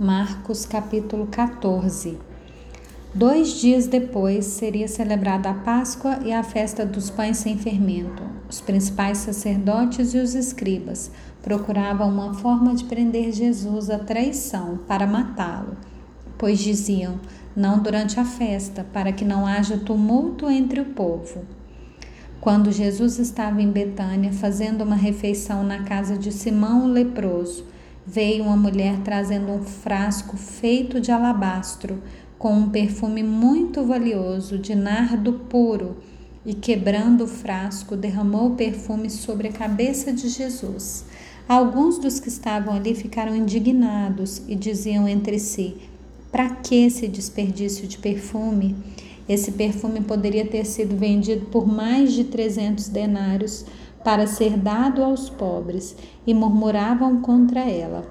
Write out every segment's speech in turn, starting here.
Marcos capítulo 14. Dois dias depois seria celebrada a Páscoa e a festa dos pães sem fermento. Os principais sacerdotes e os escribas procuravam uma forma de prender Jesus à traição para matá-lo, pois diziam: não durante a festa, para que não haja tumulto entre o povo. Quando Jesus estava em Betânia fazendo uma refeição na casa de Simão o leproso, veio uma mulher trazendo um frasco feito de alabastro, com um perfume muito valioso de nardo puro, e quebrando o frasco, derramou o perfume sobre a cabeça de Jesus. Alguns dos que estavam ali ficaram indignados e diziam entre si: Para que esse desperdício de perfume? Esse perfume poderia ter sido vendido por mais de 300 denários para ser dado aos pobres e murmuravam contra ela.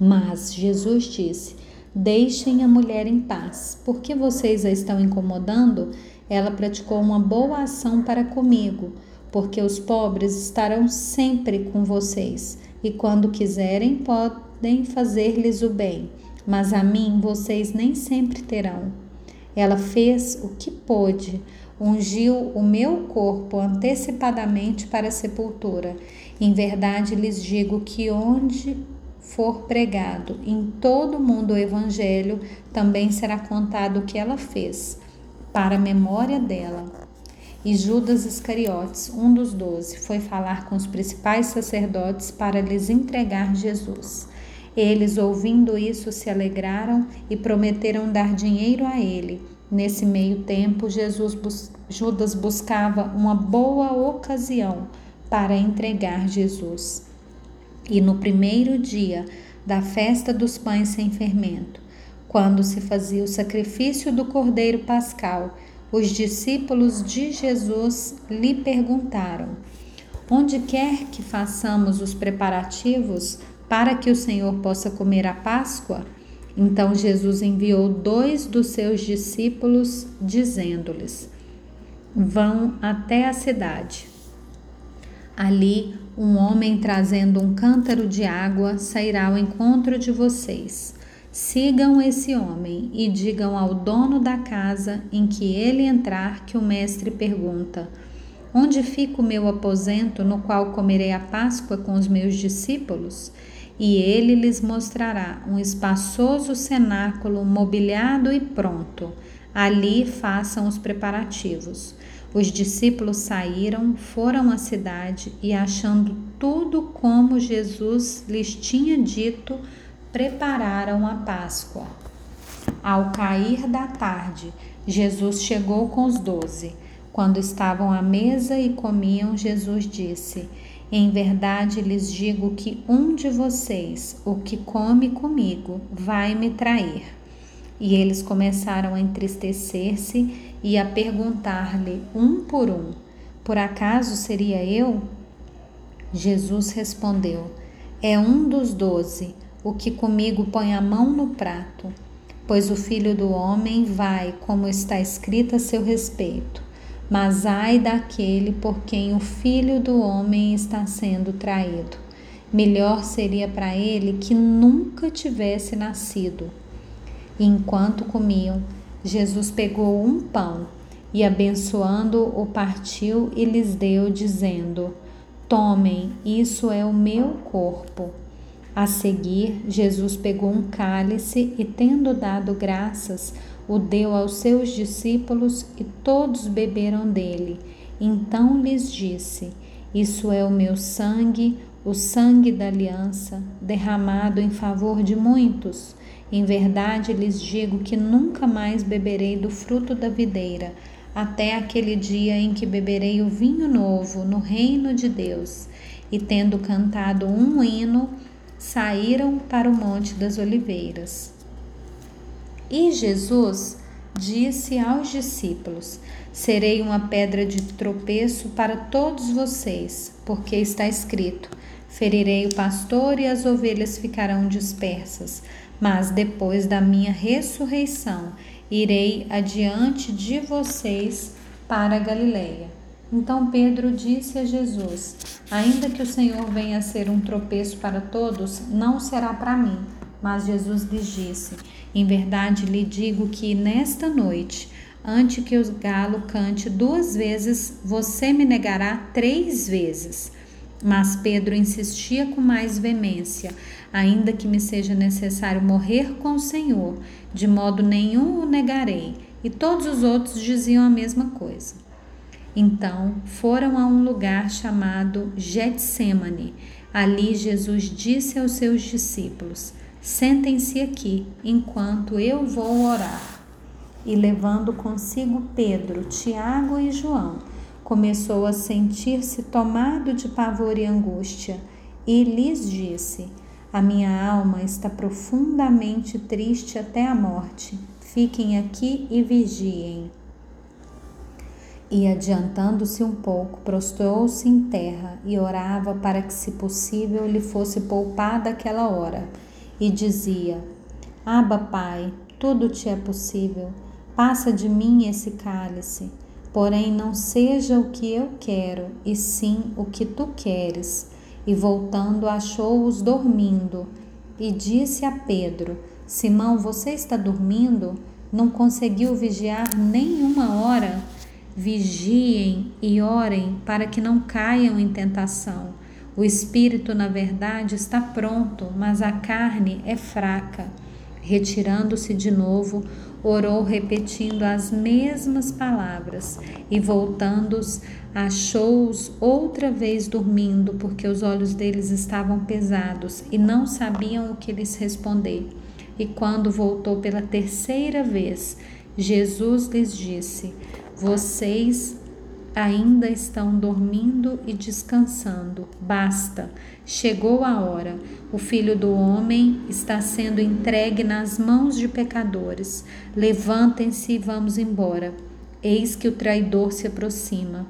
Mas Jesus disse: Deixem a mulher em paz, porque vocês a estão incomodando? Ela praticou uma boa ação para comigo, porque os pobres estarão sempre com vocês e quando quiserem podem fazer-lhes o bem, mas a mim vocês nem sempre terão. Ela fez o que pôde ungiu o meu corpo antecipadamente para a sepultura. Em verdade lhes digo que onde for pregado em todo o mundo o evangelho, também será contado o que ela fez, para a memória dela. E Judas Iscariotes, um dos doze, foi falar com os principais sacerdotes para lhes entregar Jesus. Eles, ouvindo isso, se alegraram e prometeram dar dinheiro a ele. Nesse meio tempo, Jesus bus Judas buscava uma boa ocasião para entregar Jesus. E no primeiro dia da festa dos pães sem fermento, quando se fazia o sacrifício do cordeiro pascal, os discípulos de Jesus lhe perguntaram: Onde quer que façamos os preparativos para que o Senhor possa comer a Páscoa? Então Jesus enviou dois dos seus discípulos, dizendo-lhes: Vão até a cidade. Ali, um homem trazendo um cântaro de água sairá ao encontro de vocês. Sigam esse homem e digam ao dono da casa em que ele entrar que o mestre pergunta: Onde fica o meu aposento no qual comerei a Páscoa com os meus discípulos? E ele lhes mostrará um espaçoso cenáculo mobiliado e pronto. Ali façam os preparativos. Os discípulos saíram, foram à cidade e, achando tudo como Jesus lhes tinha dito, prepararam a Páscoa. Ao cair da tarde, Jesus chegou com os doze. Quando estavam à mesa e comiam, Jesus disse: em verdade lhes digo que um de vocês, o que come comigo, vai me trair. E eles começaram a entristecer-se e a perguntar-lhe um por um: Por acaso seria eu? Jesus respondeu: É um dos doze, o que comigo põe a mão no prato. Pois o filho do homem vai, como está escrito a seu respeito. Mas ai daquele por quem o filho do homem está sendo traído. Melhor seria para ele que nunca tivesse nascido. E enquanto comiam, Jesus pegou um pão e, abençoando, o partiu e lhes deu, dizendo: Tomem, isso é o meu corpo. A seguir, Jesus pegou um cálice e, tendo dado graças, o deu aos seus discípulos e todos beberam dele. Então lhes disse: Isso é o meu sangue, o sangue da aliança, derramado em favor de muitos. Em verdade lhes digo que nunca mais beberei do fruto da videira, até aquele dia em que beberei o vinho novo no reino de Deus. E tendo cantado um hino, saíram para o Monte das Oliveiras. E Jesus disse aos discípulos: Serei uma pedra de tropeço para todos vocês, porque está escrito: Ferirei o pastor e as ovelhas ficarão dispersas. Mas depois da minha ressurreição, irei adiante de vocês para Galileia. Então Pedro disse a Jesus: Ainda que o Senhor venha a ser um tropeço para todos, não será para mim Mas Jesus lhes disse: Em verdade lhe digo que nesta noite, antes que o galo cante duas vezes, você me negará três vezes. Mas Pedro insistia com mais veemência: Ainda que me seja necessário morrer com o Senhor, de modo nenhum o negarei. E todos os outros diziam a mesma coisa. Então foram a um lugar chamado Getsemane. Ali Jesus disse aos seus discípulos: Sentem-se aqui, enquanto eu vou orar. E levando consigo Pedro, Tiago e João, começou a sentir-se tomado de pavor e angústia, e lhes disse: A minha alma está profundamente triste até a morte. Fiquem aqui e vigiem. E adiantando-se um pouco, prostrou-se em terra e orava para que, se possível, lhe fosse poupada aquela hora e dizia: Aba, Pai, tudo te é possível. Passa de mim esse cálice. Porém, não seja o que eu quero, e sim o que tu queres. E voltando, achou-os dormindo. E disse a Pedro: Simão, você está dormindo? Não conseguiu vigiar nem uma hora? Vigiem e orem para que não caiam em tentação. O espírito, na verdade, está pronto, mas a carne é fraca. Retirando-se de novo, orou repetindo as mesmas palavras e, voltando-os, achou-os outra vez dormindo, porque os olhos deles estavam pesados e não sabiam o que lhes responder. E quando voltou pela terceira vez, Jesus lhes disse: Vocês ainda estão dormindo e descansando. Basta, chegou a hora. O filho do homem está sendo entregue nas mãos de pecadores. Levantem-se e vamos embora. Eis que o traidor se aproxima.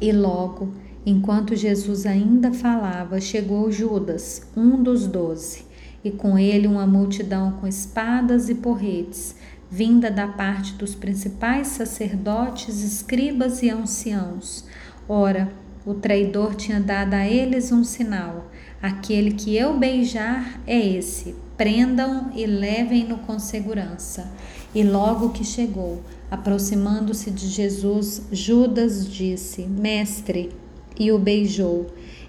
E logo, enquanto Jesus ainda falava, chegou Judas, um dos doze, e com ele uma multidão com espadas e porretes vinda da parte dos principais sacerdotes, escribas e anciãos. Ora, o traidor tinha dado a eles um sinal: aquele que eu beijar é esse. Prendam e levem-no com segurança. E logo que chegou, aproximando-se de Jesus, Judas disse: Mestre, e o beijou.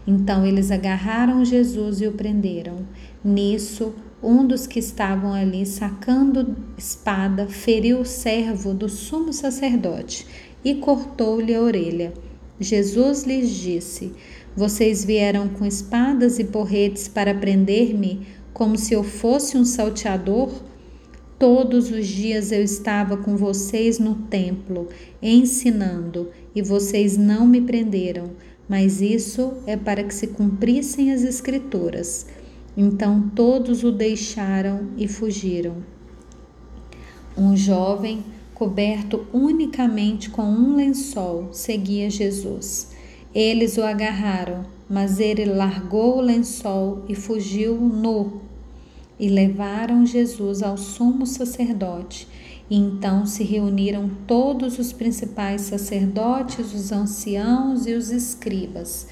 Então eles agarraram Jesus e o prenderam. Nisso, um dos que estavam ali sacando espada feriu o servo do sumo sacerdote e cortou-lhe a orelha. Jesus lhes disse: Vocês vieram com espadas e porretes para prender-me, como se eu fosse um salteador? Todos os dias eu estava com vocês no templo, ensinando, e vocês não me prenderam, mas isso é para que se cumprissem as Escrituras. Então todos o deixaram e fugiram. Um jovem, coberto unicamente com um lençol, seguia Jesus. Eles o agarraram, mas ele largou o lençol e fugiu nu. E levaram Jesus ao sumo sacerdote. E então se reuniram todos os principais sacerdotes, os anciãos e os escribas.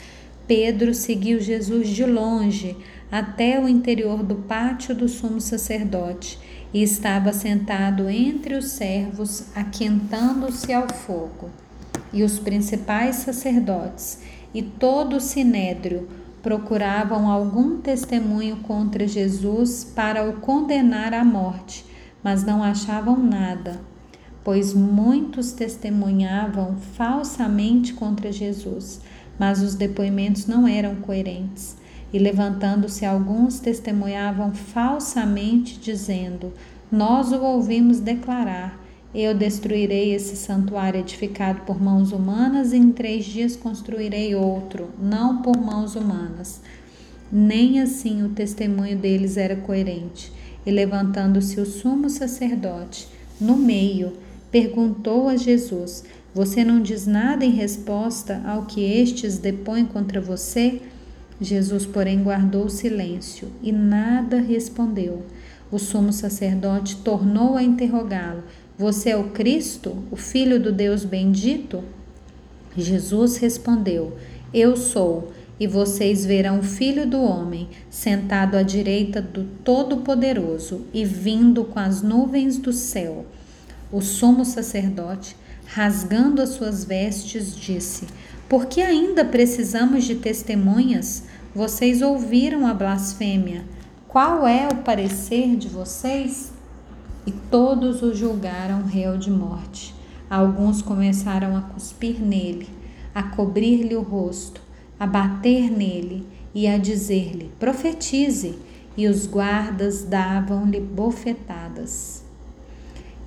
Pedro seguiu Jesus de longe até o interior do pátio do sumo sacerdote e estava sentado entre os servos, aquentando-se ao fogo. E os principais sacerdotes e todo o sinédrio procuravam algum testemunho contra Jesus para o condenar à morte, mas não achavam nada, pois muitos testemunhavam falsamente contra Jesus, mas os depoimentos não eram coerentes. E levantando-se alguns testemunhavam falsamente, dizendo: Nós o ouvimos declarar: Eu destruirei esse santuário edificado por mãos humanas e em três dias construirei outro, não por mãos humanas. Nem assim o testemunho deles era coerente. E levantando-se o sumo sacerdote, no meio, perguntou a Jesus: Você não diz nada em resposta ao que estes depõem contra você? Jesus, porém, guardou silêncio e nada respondeu. O sumo sacerdote tornou a interrogá-lo: Você é o Cristo, o Filho do Deus bendito? Jesus respondeu: Eu sou. e vocês verão o Filho do Homem sentado à direita do Todo-Poderoso e vindo com as nuvens do céu. O sumo sacerdote, rasgando as suas vestes, disse: Por que ainda precisamos de testemunhas? Vocês ouviram a blasfêmia. Qual é o parecer de vocês? E todos o julgaram réu de morte. Alguns começaram a cuspir nele, a cobrir-lhe o rosto a bater nele e a dizer-lhe: profetize. E os guardas davam-lhe bofetadas.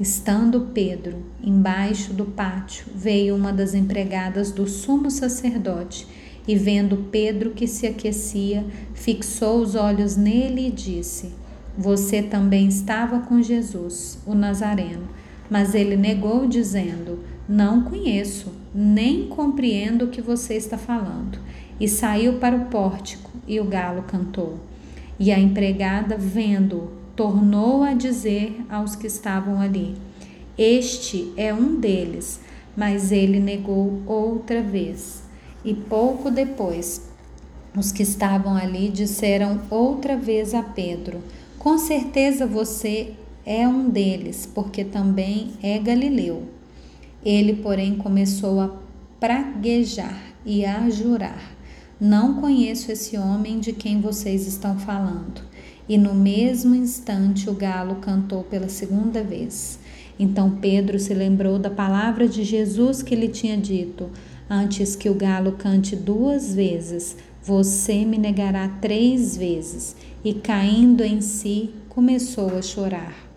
Estando Pedro embaixo do pátio, veio uma das empregadas do sumo sacerdote e, vendo Pedro que se aquecia, fixou os olhos nele e disse: Você também estava com Jesus, o Nazareno. Mas ele negou, dizendo: Não conheço, nem compreendo o que você está falando e saiu para o pórtico, e o galo cantou. E a empregada, vendo, tornou a dizer aos que estavam ali: Este é um deles. Mas ele negou outra vez. E pouco depois, os que estavam ali disseram outra vez a Pedro: Com certeza você é um deles, porque também é galileu. Ele, porém, começou a praguejar e a jurar: não conheço esse homem de quem vocês estão falando. E no mesmo instante o galo cantou pela segunda vez. Então Pedro se lembrou da palavra de Jesus que lhe tinha dito: Antes que o galo cante duas vezes, você me negará três vezes. E caindo em si, começou a chorar.